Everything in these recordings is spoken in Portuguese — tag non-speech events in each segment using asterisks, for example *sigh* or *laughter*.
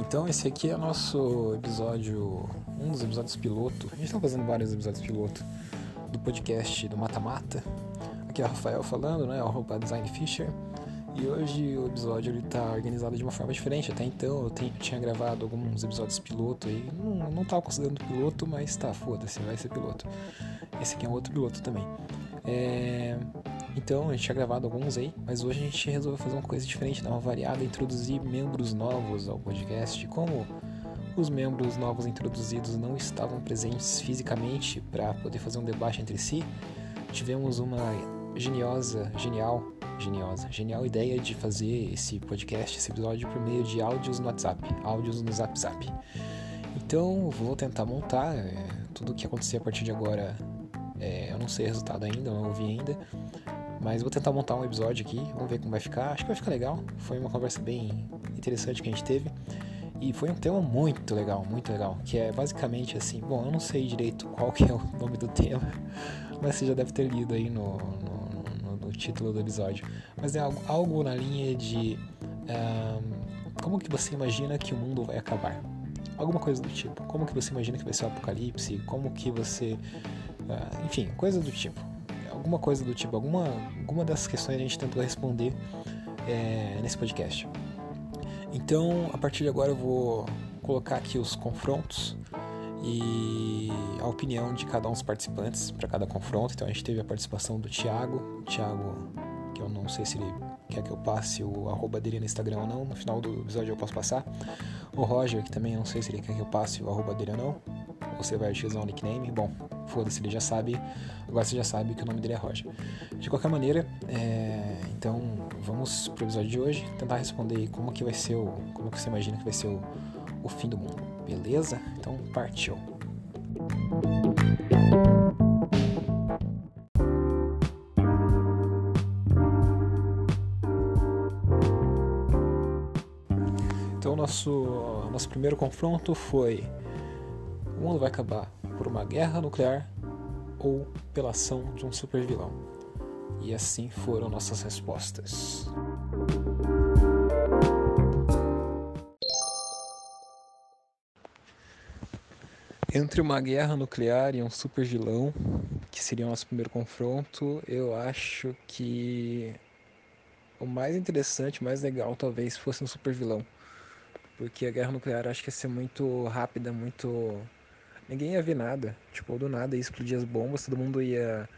Então esse aqui é nosso episódio, um dos episódios piloto. A gente tá fazendo vários episódios piloto do podcast do Mata Mata. Aqui é o Rafael falando, né? O Design Fisher. E hoje o episódio ele tá organizado de uma forma diferente. Até então eu, tenho, eu tinha gravado alguns episódios piloto aí. Não, não tava considerando piloto, mas tá, foda-se, vai ser piloto. Esse aqui é um outro piloto também. É... Então a gente tinha gravado alguns aí, mas hoje a gente resolveu fazer uma coisa diferente, dar uma variada, introduzir membros novos ao podcast. Como os membros novos introduzidos não estavam presentes fisicamente para poder fazer um debate entre si, tivemos uma geniosa, genial geniosa, genial ideia de fazer esse podcast, esse episódio por meio de áudios no WhatsApp, áudios no Zap Zap. Então vou tentar montar é, tudo o que acontecer a partir de agora. É, eu não sei o resultado ainda, não ouvi ainda, mas vou tentar montar um episódio aqui, vamos ver como vai ficar. Acho que vai ficar legal. Foi uma conversa bem interessante que a gente teve. E foi um tema muito legal, muito legal. Que é basicamente assim, bom, eu não sei direito qual que é o nome do tema, *laughs* mas você já deve ter lido aí no, no título do episódio, mas é algo, algo na linha de um, como que você imagina que o mundo vai acabar? Alguma coisa do tipo. Como que você imagina que vai ser o apocalipse? Como que você. Uh, enfim, coisa do tipo. Alguma coisa do tipo. Alguma, alguma dessas questões a gente tentou responder é, nesse podcast. Então, a partir de agora, eu vou colocar aqui os confrontos e a opinião de cada um dos participantes para cada confronto. Então a gente teve a participação do Thiago, Thiago, que eu não sei se ele quer que eu passe o arroba dele no Instagram ou não, no final do episódio eu posso passar. O Roger, que também eu não sei se ele quer que eu passe o arroba dele ou não. Você vai utilizar o nickname? Bom, foda-se, ele já sabe. Agora você já sabe que o nome dele é Roger. De qualquer maneira, é... então vamos pro episódio de hoje tentar responder como que vai ser o. Como que você imagina que vai ser o, o fim do mundo. Beleza? Então partiu. Então nosso nosso primeiro confronto foi o mundo vai acabar por uma guerra nuclear ou pela ação de um supervilão. E assim foram nossas respostas. Entre uma guerra nuclear e um super vilão, que seria o nosso primeiro confronto, eu acho que o mais interessante, o mais legal talvez fosse um super vilão. Porque a guerra nuclear acho que ia ser muito rápida, muito. Ninguém ia ver nada. Tipo, do nada ia explodir as bombas, todo mundo ia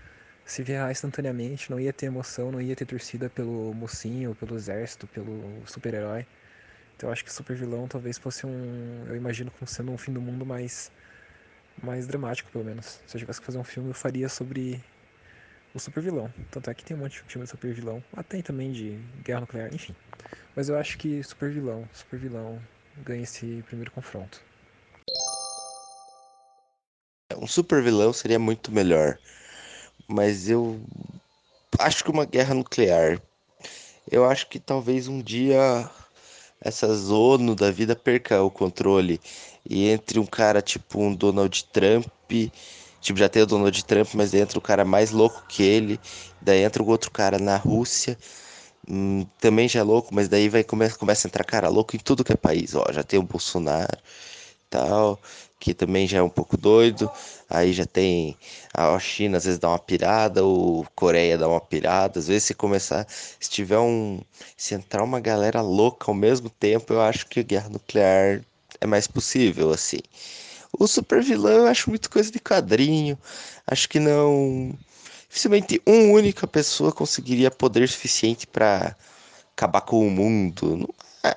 se ferrar instantaneamente, não ia ter emoção, não ia ter torcida pelo mocinho, pelo exército, pelo super-herói. Então eu acho que o super vilão talvez fosse um. Eu imagino como sendo um fim do mundo mais mais dramático, pelo menos. Se eu tivesse que fazer um filme, eu faria sobre o super vilão. Tanto é que tem um monte de filme de super vilão. Até ah, também de guerra nuclear, enfim. Mas eu acho que super vilão, super vilão ganha esse primeiro confronto. Um super vilão seria muito melhor. Mas eu acho que uma guerra nuclear. Eu acho que talvez um dia essa zona da vida perca o controle e entre um cara tipo um Donald Trump, tipo já tem o Donald Trump, mas entra o cara mais louco que ele, daí entra o outro cara na Rússia, hum, também já é louco, mas daí vai começa, começa a entrar cara louco em tudo que é país, ó, já tem o Bolsonaro, tal, que também já é um pouco doido. Aí já tem a China às vezes dá uma pirada, o Coreia dá uma pirada. Às vezes se começar, se tiver um, se entrar uma galera louca ao mesmo tempo, eu acho que a guerra nuclear é mais possível, assim. O super vilão eu acho muito coisa de quadrinho. Acho que não. Dificilmente uma única pessoa conseguiria poder suficiente para acabar com o mundo. Não, é,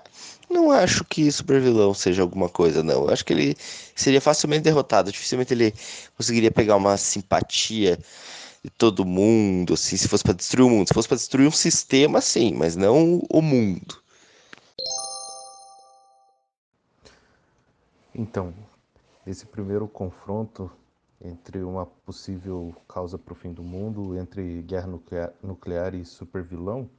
não acho que super vilão seja alguma coisa, não. Eu acho que ele seria facilmente derrotado. Dificilmente ele conseguiria pegar uma simpatia de todo mundo, assim, se fosse para destruir o mundo. Se fosse para destruir um sistema, sim, mas não o mundo. Então, esse primeiro confronto entre uma possível causa para o fim do mundo, entre guerra nuclear, nuclear e supervilão,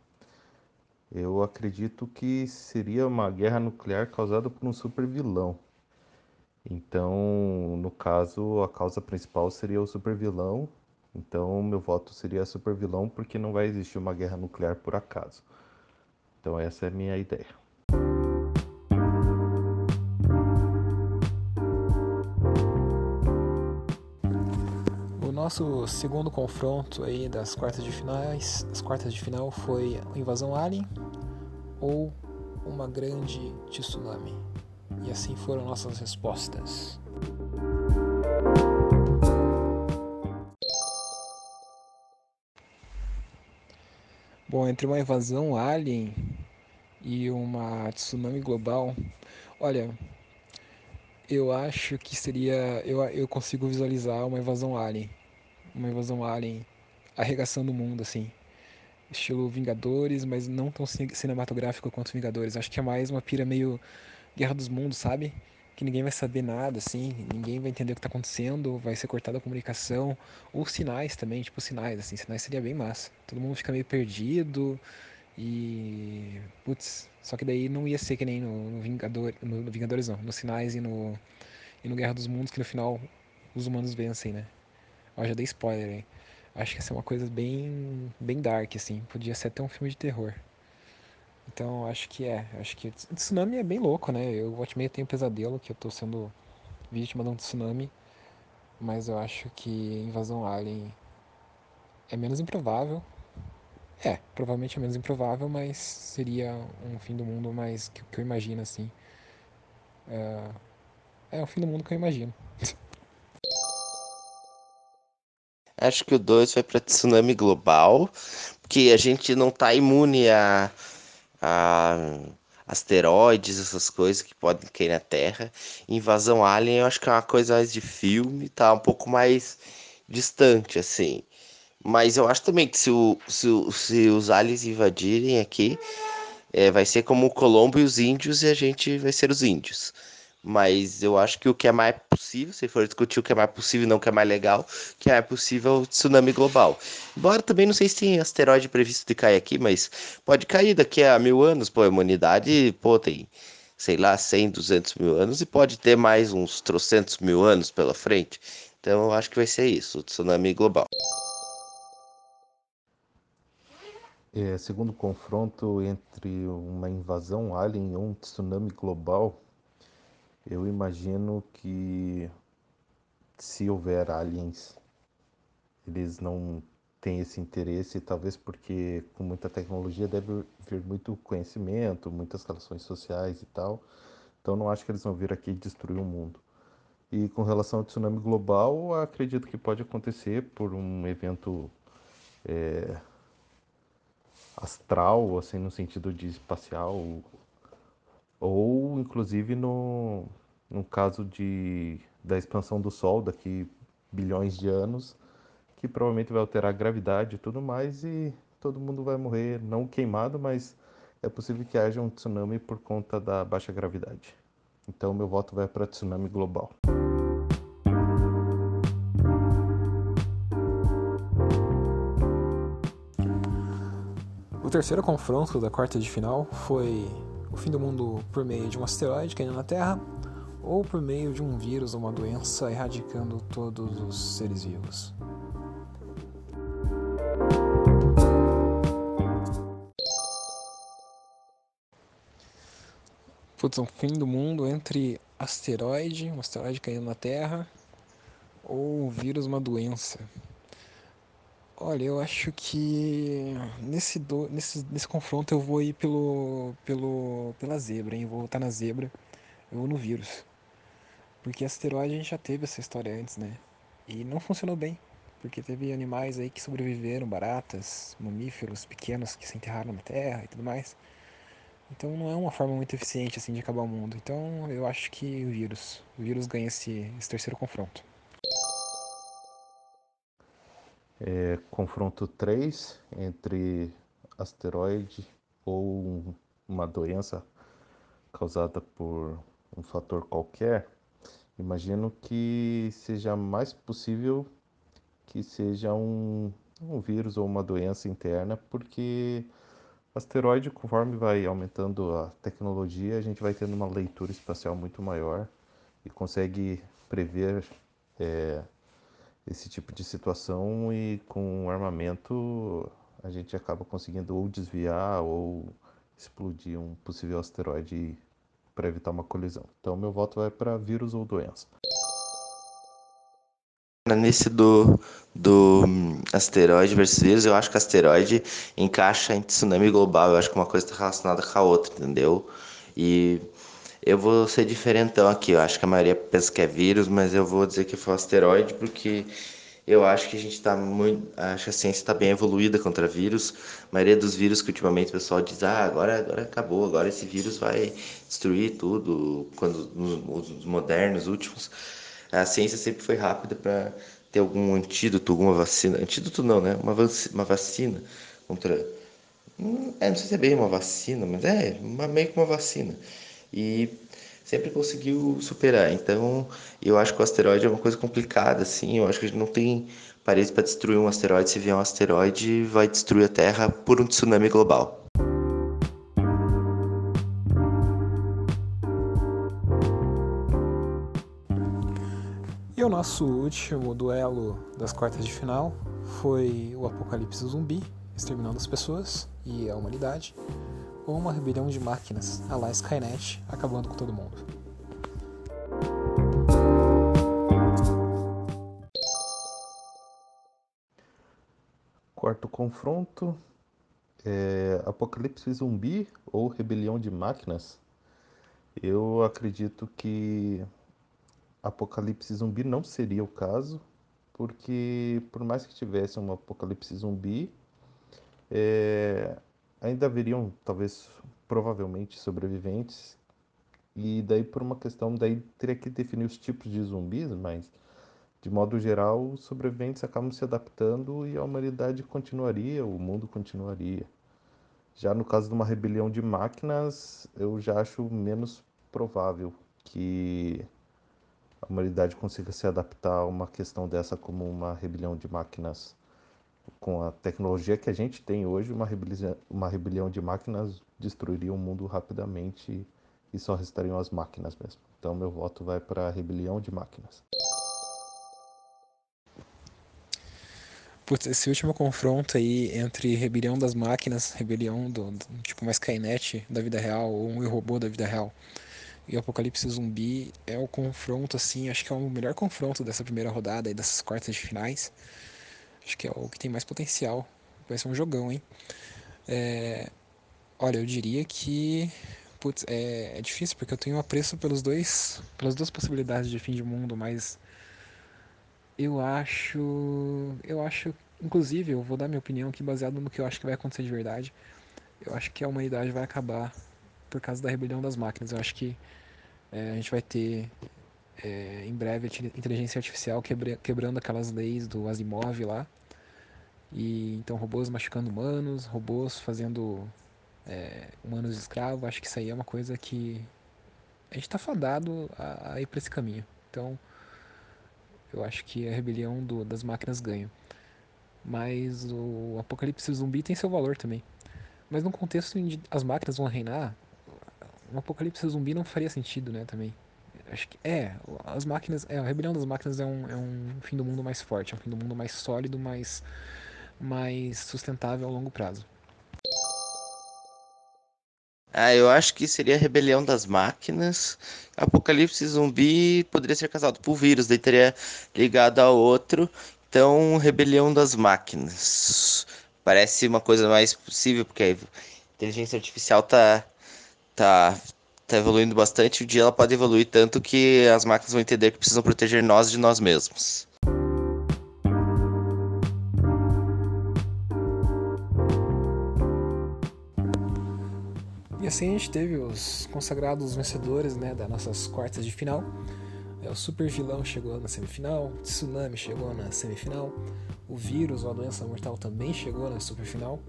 eu acredito que seria uma guerra nuclear causada por um supervilão. Então, no caso, a causa principal seria o supervilão. Então, meu voto seria supervilão porque não vai existir uma guerra nuclear por acaso. Então, essa é a minha ideia. Nosso segundo confronto aí das quartas de finais, as quartas de final foi invasão alien ou uma grande tsunami. E assim foram nossas respostas. Bom, entre uma invasão alien e uma tsunami global, olha, eu acho que seria. Eu, eu consigo visualizar uma invasão alien. Uma invasão alien arregaçando o mundo, assim. Estilo Vingadores, mas não tão cinematográfico quanto Vingadores. Acho que é mais uma pira meio Guerra dos Mundos, sabe? Que ninguém vai saber nada, assim, ninguém vai entender o que tá acontecendo, vai ser cortada a comunicação. Ou sinais também, tipo sinais, assim, sinais seria bem massa. Todo mundo fica meio perdido e. Putz, só que daí não ia ser que nem no, no, Vingador, no, no Vingadores, não, nos Sinais e no, e no Guerra dos Mundos, que no final os humanos vencem, né? Ó, já dei spoiler aí. Acho que ia ser uma coisa bem, bem dark, assim. Podia ser até um filme de terror. Então, acho que é. Acho que tsunami é bem louco, né? Eu, meio, tenho um pesadelo que eu tô sendo vítima de um tsunami. Mas eu acho que invasão alien é menos improvável. É, provavelmente é menos improvável, mas seria um fim do mundo mais que, que eu imagino, assim. É, é o fim do mundo que eu imagino. *laughs* Acho que o 2 vai para tsunami global, porque a gente não tá imune a, a asteroides, essas coisas que podem cair na Terra. Invasão alien, eu acho que é uma coisa mais de filme, tá um pouco mais distante, assim. Mas eu acho também que se, o, se, se os aliens invadirem aqui, é, vai ser como o Colombo e os índios e a gente vai ser os índios. Mas eu acho que o que é mais possível, se for discutir o que é mais possível e não o que é mais legal, que é possível é o tsunami global. Embora também não sei se tem asteroide previsto de cair aqui, mas pode cair daqui a mil anos, pô, a humanidade, pô, tem, sei lá, 100, 200 mil anos e pode ter mais uns trocentos mil anos pela frente. Então eu acho que vai ser isso, o tsunami global. É, segundo confronto entre uma invasão alien e um tsunami global, eu imagino que se houver aliens, eles não têm esse interesse, talvez porque com muita tecnologia deve vir muito conhecimento, muitas relações sociais e tal. Então não acho que eles vão vir aqui destruir o mundo. E com relação ao tsunami global, acredito que pode acontecer por um evento é, astral, assim, no sentido de espacial, ou inclusive no, no caso de, da expansão do Sol daqui bilhões de anos, que provavelmente vai alterar a gravidade e tudo mais, e todo mundo vai morrer, não queimado, mas é possível que haja um tsunami por conta da baixa gravidade. Então meu voto vai para tsunami global. O terceiro confronto da quarta de final foi o fim do mundo por meio de um asteroide caindo na Terra ou por meio de um vírus ou uma doença erradicando todos os seres vivos. Putz, um fim do mundo entre asteroide, um asteroide caindo na Terra, ou um vírus, uma doença. Olha, eu acho que nesse, do, nesse, nesse confronto eu vou ir pelo, pelo, pela zebra, hein? Eu vou estar na zebra, eu vou no vírus. Porque asteroide a gente já teve essa história antes, né? E não funcionou bem, porque teve animais aí que sobreviveram, baratas, mamíferos pequenos que se enterraram na Terra e tudo mais. Então não é uma forma muito eficiente assim de acabar o mundo. Então eu acho que o vírus, o vírus ganha esse, esse terceiro confronto. É, confronto 3 entre asteroide ou uma doença causada por um fator qualquer, imagino que seja mais possível que seja um, um vírus ou uma doença interna, porque asteroide, conforme vai aumentando a tecnologia, a gente vai tendo uma leitura espacial muito maior e consegue prever é, esse tipo de situação e com armamento a gente acaba conseguindo ou desviar ou explodir um possível asteroide para evitar uma colisão. Então meu voto vai para vírus ou doença. Nesse do, do um, asteroide versus vírus, eu acho que asteroide encaixa em tsunami global. Eu acho que uma coisa está relacionada com a outra, entendeu? E eu vou ser diferentão aqui. Eu acho que a maioria pensa que é vírus, mas eu vou dizer que foi um asteroide porque eu acho que a gente está muito. Acho que a ciência está bem evoluída contra vírus. A maioria dos vírus que ultimamente o pessoal diz, ah, agora, agora acabou, agora esse vírus vai destruir tudo. Quando os modernos, últimos a ciência sempre foi rápida para ter algum antídoto, alguma vacina. Antídoto não, né? Uma, vacina, uma vacina contra. Hum, é, não sei se é bem uma vacina, mas é meio que uma vacina. E sempre conseguiu superar. Então, eu acho que o asteroide é uma coisa complicada, assim. Eu acho que a gente não tem parede para destruir um asteroide. Se vier um asteroide, vai destruir a Terra por um tsunami global. o nosso último duelo das quartas de final foi o apocalipse zumbi, exterminando as pessoas e a humanidade, ou uma rebelião de máquinas, a la Skynet, acabando com todo mundo. Quarto confronto é Apocalipse Zumbi ou Rebelião de Máquinas. Eu acredito que apocalipse zumbi não seria o caso, porque por mais que tivesse um apocalipse zumbi, é, ainda haveriam talvez provavelmente sobreviventes e daí por uma questão daí teria que definir os tipos de zumbis, mas de modo geral os sobreviventes acabam se adaptando e a humanidade continuaria, o mundo continuaria. Já no caso de uma rebelião de máquinas, eu já acho menos provável que a humanidade consiga se adaptar a uma questão dessa como uma rebelião de máquinas. Com a tecnologia que a gente tem hoje, uma rebelião, uma rebelião de máquinas destruiria o mundo rapidamente e só restariam as máquinas mesmo. Então, meu voto vai para a rebelião de máquinas. Putz, esse último confronto aí entre rebelião das máquinas, rebelião do, do tipo uma Skynet da vida real ou um robô da vida real, e Apocalipse Zumbi é o confronto, assim, acho que é o melhor confronto dessa primeira rodada e dessas quartas de finais. Acho que é o que tem mais potencial. Vai ser um jogão, hein? É... Olha, eu diria que. Putz, é, é difícil porque eu tenho apreço pelos dois, pelas duas possibilidades de fim de mundo, mas eu acho, eu acho, inclusive, eu vou dar minha opinião aqui baseado no que eu acho que vai acontecer de verdade. Eu acho que a humanidade vai acabar por causa da rebelião das máquinas. Eu acho que é, a gente vai ter é, em breve inteligência artificial quebra, quebrando aquelas leis do Asimov lá. E então robôs machucando humanos, robôs fazendo é, humanos escravos. Acho que isso aí é uma coisa que a gente está fadado a, a ir para esse caminho. Então eu acho que a rebelião do, das máquinas ganha. Mas o apocalipse zumbi tem seu valor também. Mas num contexto onde as máquinas vão reinar, um apocalipse zumbi não faria sentido, né, também. Acho que é, as máquinas, é, a rebelião das máquinas é um, é um fim do mundo mais forte, é um fim do mundo mais sólido, mais, mais sustentável a longo prazo. Ah, eu acho que seria a rebelião das máquinas. Apocalipse zumbi poderia ser causado por vírus, daí teria ligado a outro. Então, rebelião das máquinas. Parece uma coisa mais possível, porque a inteligência artificial tá tá, tá evoluindo bastante. Um dia ela pode evoluir tanto que as máquinas vão entender que precisam proteger nós de nós mesmos. E assim a gente teve os consagrados vencedores né, das nossas quartas de final. É, o super vilão chegou na semifinal, o tsunami chegou na semifinal, o vírus, a doença mortal também chegou na superfinal.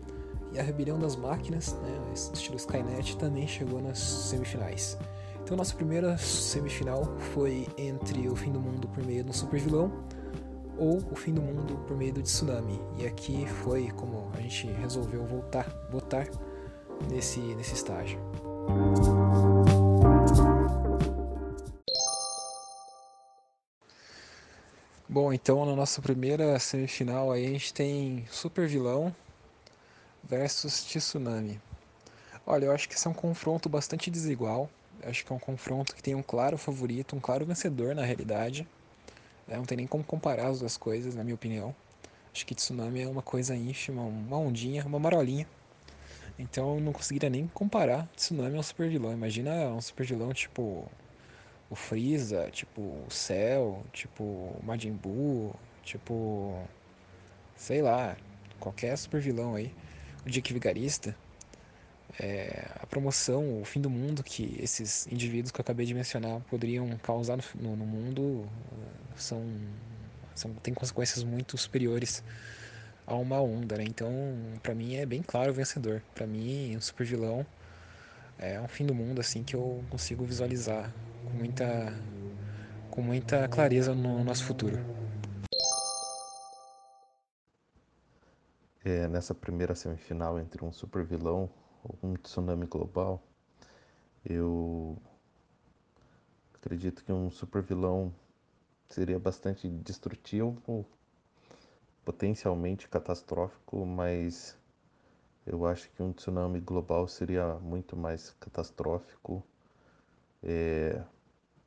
E a rebelião das máquinas, né, estilo Skynet, também chegou nas semifinais. Então, nossa primeira semifinal foi entre o fim do mundo por meio um super vilão ou o fim do mundo por meio do tsunami. E aqui foi como a gente resolveu voltar, votar nesse, nesse estágio. Bom, então na nossa primeira semifinal aí a gente tem super vilão versus Tsunami. Olha, eu acho que esse é um confronto bastante desigual. Eu acho que é um confronto que tem um claro favorito, um claro vencedor na realidade. Não tem nem como comparar as duas coisas, na minha opinião. Acho que tsunami é uma coisa ínfima, uma ondinha, uma marolinha. Então eu não conseguiria nem comparar. Tsunami ao super vilão. Imagina um super vilão tipo o Freeza, tipo o Cell, tipo o Majin Buu, tipo sei lá, qualquer super vilão aí, o Dick Vigarista, é, a promoção, o fim do mundo que esses indivíduos que eu acabei de mencionar poderiam causar no, no mundo são, são têm consequências muito superiores a uma onda, né? Então, para mim é bem claro o vencedor. Para mim, um super vilão é um fim do mundo assim que eu consigo visualizar com muita com muita clareza no nosso futuro. É, nessa primeira semifinal entre um super vilão ou um tsunami global, eu acredito que um super vilão seria bastante destrutivo, potencialmente catastrófico, mas eu acho que um tsunami global seria muito mais catastrófico. É,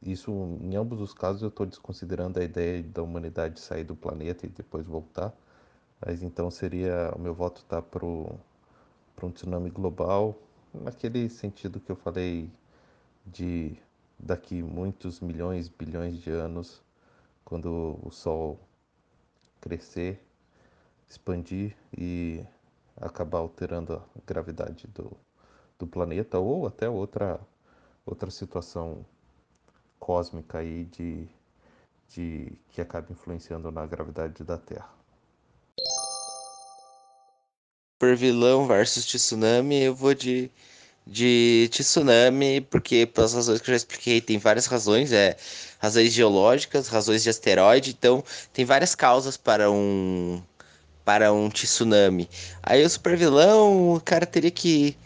isso, em ambos os casos, eu estou desconsiderando a ideia da humanidade sair do planeta e depois voltar. Mas então seria o meu voto tá pro para um tsunami global, naquele sentido que eu falei de daqui muitos milhões, bilhões de anos, quando o Sol crescer, expandir e acabar alterando a gravidade do, do planeta ou até outra, outra situação cósmica aí de, de que acaba influenciando na gravidade da Terra. Super vilão versus tsunami, eu vou de de tsunami, porque pelas razões que eu já expliquei, tem várias razões, é razões geológicas, razões de asteroide, então tem várias causas para um para um tsunami. Aí o super vilão, o cara teria que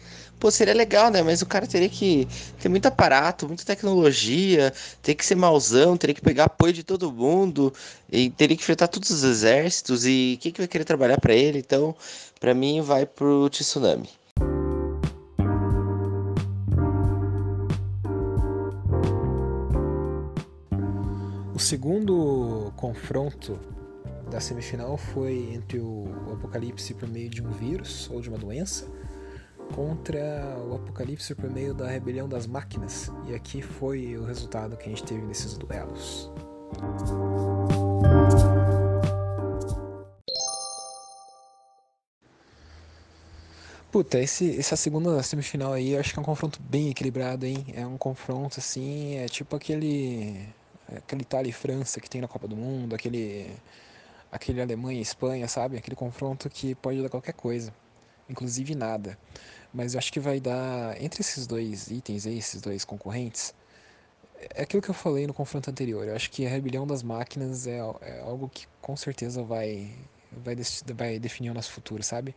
Pô, seria legal, né? Mas o cara teria que ter muito aparato, muita tecnologia, teria que ser mauzão, teria que pegar apoio de todo mundo, e teria que enfrentar todos os exércitos, e quem que vai querer trabalhar para ele? Então, para mim, vai pro tsunami. O segundo confronto da semifinal foi entre o apocalipse por meio de um vírus ou de uma doença contra o apocalipse por meio da rebelião das máquinas. E aqui foi o resultado que a gente teve nesses duelos. Puta, esse, essa segunda semifinal aí acho que é um confronto bem equilibrado, hein? É um confronto assim, é tipo aquele aquele Itália e França que tem na Copa do Mundo, aquele, aquele Alemanha e Espanha, sabe? Aquele confronto que pode dar qualquer coisa, inclusive nada. Mas eu acho que vai dar, entre esses dois itens aí, esses dois concorrentes, é aquilo que eu falei no confronto anterior. Eu acho que a rebelião das máquinas é, é algo que com certeza vai, vai, vai definir o nosso futuro, sabe?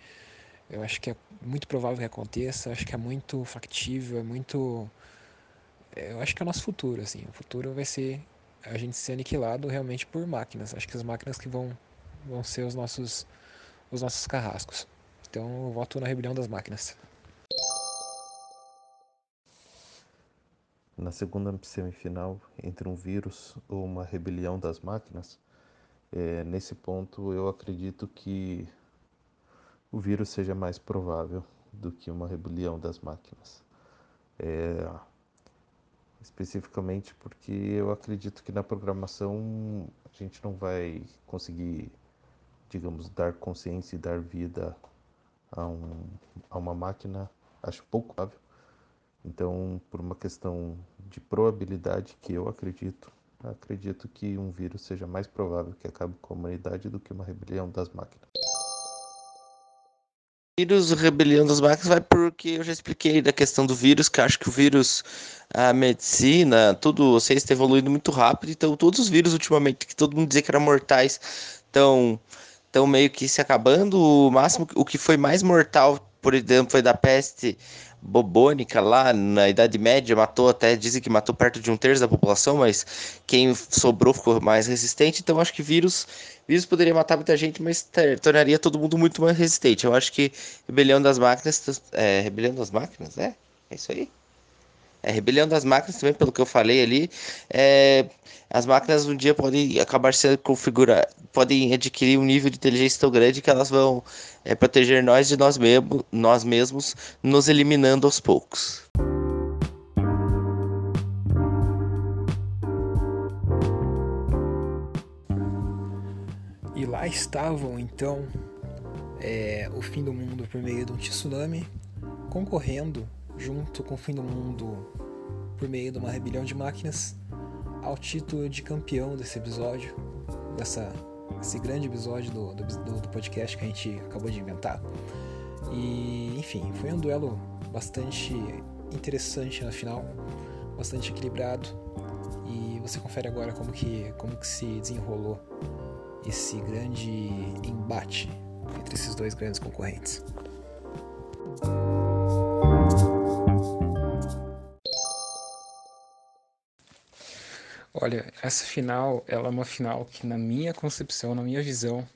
Eu acho que é muito provável que aconteça, acho que é muito factível, é muito. Eu acho que é o nosso futuro, assim. O futuro vai ser a gente ser aniquilado realmente por máquinas. Acho que as máquinas que vão, vão ser os nossos, os nossos carrascos. Então eu voto na rebelião das máquinas. Na segunda semifinal, entre um vírus ou uma rebelião das máquinas, é, nesse ponto eu acredito que o vírus seja mais provável do que uma rebelião das máquinas. É, especificamente porque eu acredito que na programação a gente não vai conseguir, digamos, dar consciência e dar vida a, um, a uma máquina, acho pouco provável. Então, por uma questão de probabilidade que eu acredito, acredito que um vírus seja mais provável que acabe com a humanidade do que uma rebelião das máquinas vírus, rebelião das máquinas, vai porque eu já expliquei da questão do vírus, que acho que o vírus, a medicina, tudo, vocês está evoluindo muito rápido, então todos os vírus ultimamente, que todo mundo dizia que eram mortais, estão tão meio que se acabando. O máximo, o que foi mais mortal, por exemplo, foi da peste bobônica lá na Idade Média, matou até, dizem que matou perto de um terço da população, mas quem sobrou ficou mais resistente, então acho que vírus, vírus poderia matar muita gente, mas tornaria todo mundo muito mais resistente. Eu acho que Rebelião das Máquinas, é, Rebelião das Máquinas, é? É isso aí? É, rebelião das máquinas também, pelo que eu falei ali, é, as máquinas um dia podem acabar sendo configuradas, podem adquirir um nível de inteligência tão grande que elas vão é, proteger nós de nós, mesmo, nós mesmos, nos eliminando aos poucos. E lá estavam então é, o fim do mundo por meio de um tsunami concorrendo junto com o fim do mundo por meio de uma rebelião de máquinas ao título de campeão desse episódio, dessa, esse grande episódio do, do, do podcast que a gente acabou de inventar. E enfim, foi um duelo bastante interessante na final, bastante equilibrado. E você confere agora como que, como que se desenrolou esse grande embate entre esses dois grandes concorrentes. Olha, essa final, ela é uma final que na minha concepção, na minha visão,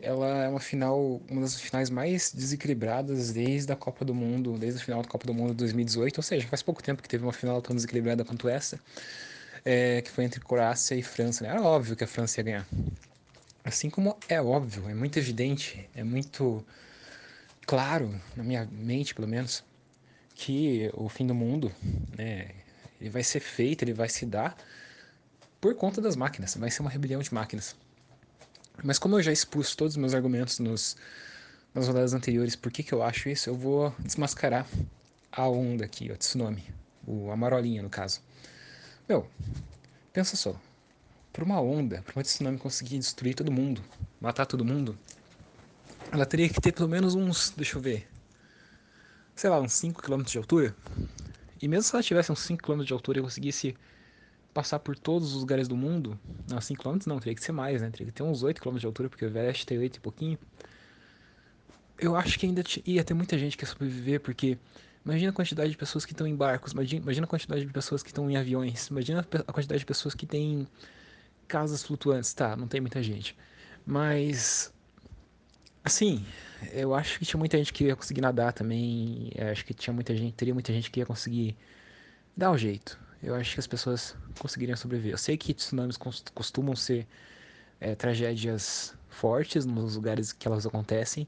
ela é uma final, uma das finais mais desequilibradas desde a Copa do Mundo, desde o final da Copa do Mundo de 2018, ou seja, faz pouco tempo que teve uma final tão desequilibrada quanto essa, é, que foi entre Croácia e França. Né? Era óbvio que a França ia ganhar. Assim como é óbvio, é muito evidente, é muito claro, na minha mente pelo menos, que o fim do mundo, né, ele vai ser feito, ele vai se dar por conta das máquinas, vai ser uma rebelião de máquinas. Mas como eu já expus todos os meus argumentos nos, nas rodadas anteriores, por que, que eu acho isso, eu vou desmascarar a onda aqui, o tsunami, o, a marolinha no caso. Meu, pensa só, para uma onda, para uma tsunami conseguir destruir todo mundo, matar todo mundo, ela teria que ter pelo menos uns, deixa eu ver, sei lá, uns 5 km de altura. E mesmo se ela tivesse uns 5 km de altura e conseguisse passar por todos os lugares do mundo, não, 5 km não, teria que ser mais, né? Teria que ter uns 8 km de altura, porque o Everest tem 8 e pouquinho. Eu acho que ainda ia ter muita gente que ia sobreviver, porque imagina a quantidade de pessoas que estão em barcos, imagina, a quantidade de pessoas que estão em aviões, imagina a quantidade de pessoas que têm casas flutuantes. Tá, não tem muita gente. Mas, assim, eu acho que tinha muita gente que ia conseguir nadar também. Eu acho que tinha muita gente, teria muita gente que ia conseguir dar um jeito. Eu acho que as pessoas conseguiriam sobreviver. Eu sei que tsunamis costumam ser é, tragédias fortes nos lugares que elas acontecem,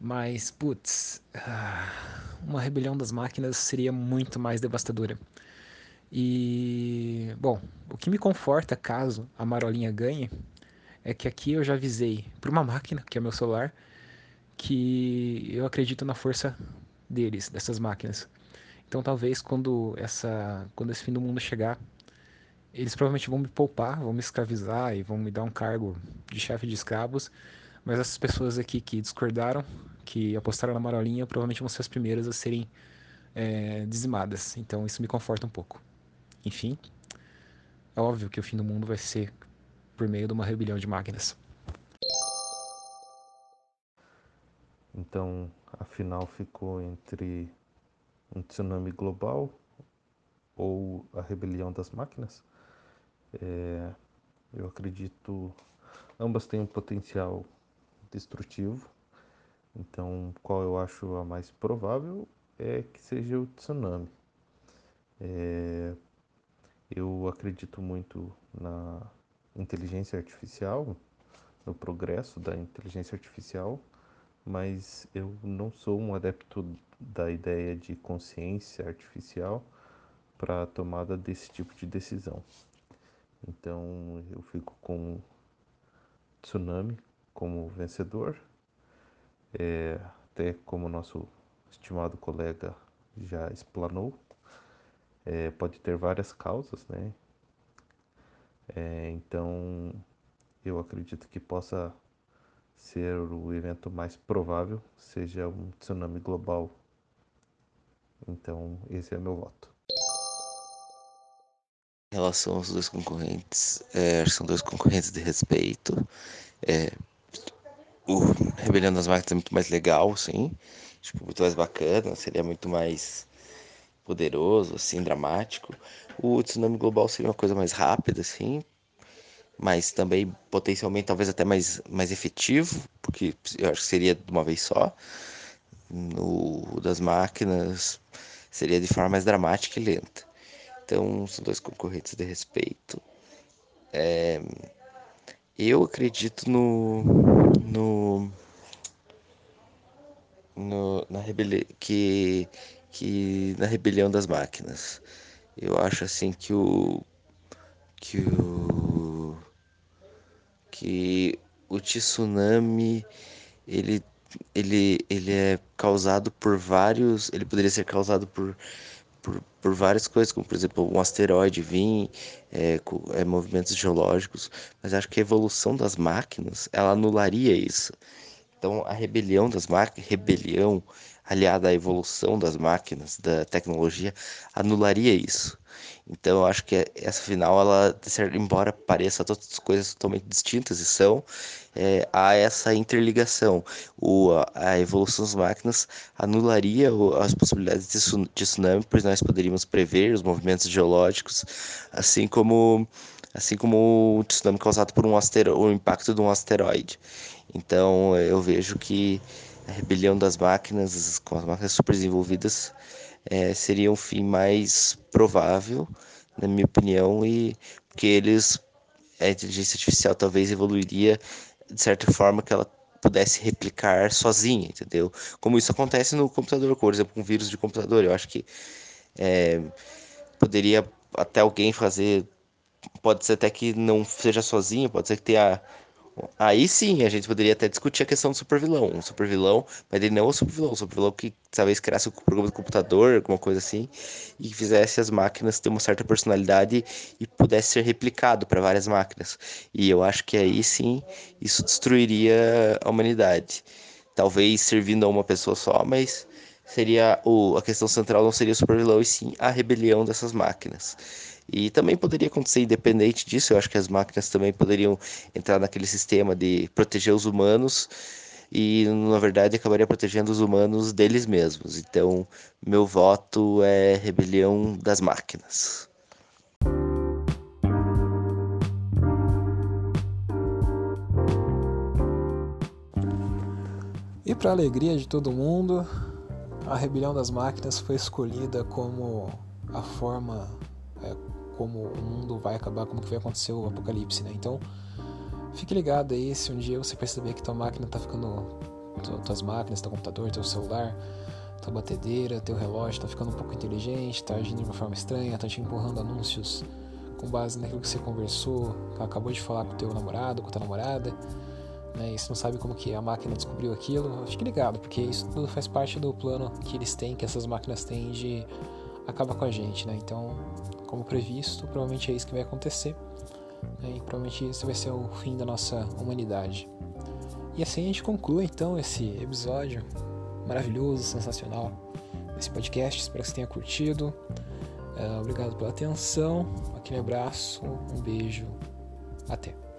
mas, putz, ah, uma rebelião das máquinas seria muito mais devastadora. E, bom, o que me conforta caso a Marolinha ganhe é que aqui eu já avisei para uma máquina, que é meu celular, que eu acredito na força deles, dessas máquinas. Então talvez quando essa, quando esse fim do mundo chegar, eles provavelmente vão me poupar, vão me escravizar e vão me dar um cargo de chefe de escravos. Mas essas pessoas aqui que discordaram, que apostaram na marolinha, provavelmente vão ser as primeiras a serem é, dizimadas. Então isso me conforta um pouco. Enfim, é óbvio que o fim do mundo vai ser por meio de uma rebelião de máquinas. Então, a final ficou entre um tsunami global ou a rebelião das máquinas. É, eu acredito ambas têm um potencial destrutivo. Então, qual eu acho a mais provável é que seja o tsunami. É, eu acredito muito na inteligência artificial, no progresso da inteligência artificial, mas eu não sou um adepto da ideia de consciência artificial para a tomada desse tipo de decisão. Então eu fico com Tsunami como vencedor, é, até como nosso estimado colega já explanou, é, pode ter várias causas, né? É, então eu acredito que possa ser o evento mais provável, seja um tsunami global. Então, esse é meu voto. Em relação aos dois concorrentes, é, são dois concorrentes de respeito. É, o Rebelião das Máquinas é muito mais legal, sim. Tipo, muito mais bacana, seria muito mais poderoso, assim, dramático. O Tsunami Global seria uma coisa mais rápida, assim, mas também potencialmente talvez até mais, mais efetivo, porque eu acho que seria de uma vez só. No das máquinas seria de forma mais dramática e lenta. Então, são dois concorrentes de respeito. É, eu acredito no, no, no na que, que na rebelião das máquinas. Eu acho assim que o que o que o tsunami ele ele ele é causado por vários, ele poderia ser causado por por, por várias coisas, como por exemplo um asteroide vir, é, é, movimentos geológicos, mas acho que a evolução das máquinas ela anularia isso. Então a rebelião das máquinas, rebelião aliada à evolução das máquinas, da tecnologia, anularia isso. Então eu acho que essa final, ela, embora pareça todas coisas totalmente distintas e são, é, há essa interligação. O, a evolução das máquinas anularia as possibilidades de, tsunami, pois nós poderíamos prever os movimentos geológicos, assim como assim como o tsunami causado por um asteroide, o impacto de um asteroide. Então eu vejo que a rebelião das máquinas, com as máquinas super desenvolvidas, é, seria um fim mais provável, na minha opinião, e porque eles a inteligência artificial talvez evoluiria de certa forma que ela pudesse replicar sozinha, entendeu? Como isso acontece no computador, por exemplo, com vírus de computador. Eu acho que é, poderia até alguém fazer, pode ser até que não seja sozinho, pode ser que tenha Aí sim, a gente poderia até discutir a questão do supervilão. Um supervilão, mas ele não é o supervilão. O supervilão que talvez criasse o programa do computador, alguma coisa assim, e fizesse as máquinas ter uma certa personalidade e pudesse ser replicado para várias máquinas. E eu acho que aí sim isso destruiria a humanidade. Talvez servindo a uma pessoa só, mas seria o, a questão central não seria o supervilão, e sim a rebelião dessas máquinas. E também poderia acontecer independente disso, eu acho que as máquinas também poderiam entrar naquele sistema de proteger os humanos e na verdade acabaria protegendo os humanos deles mesmos. Então, meu voto é rebelião das máquinas. E para alegria de todo mundo, a rebelião das máquinas foi escolhida como a forma como o mundo vai acabar, como que vai acontecer o apocalipse, né? Então, fique ligado aí se um dia você perceber que tua máquina tá ficando tuas máquinas, teu computador, teu celular, tua batedeira, teu relógio tá ficando um pouco inteligente, tá agindo de uma forma estranha, tá te empurrando anúncios com base naquilo que você conversou, acabou de falar com teu namorado, com tua namorada, né? E você não sabe como que a máquina descobriu aquilo, fique ligado, porque isso tudo faz parte do plano que eles têm, que essas máquinas têm de acabar com a gente, né? Então, como previsto, provavelmente é isso que vai acontecer. Né? E provavelmente esse vai ser o fim da nossa humanidade. E assim a gente conclui então esse episódio maravilhoso, sensacional desse podcast. Espero que você tenha curtido. Uh, obrigado pela atenção. Aquele abraço, um beijo. Até.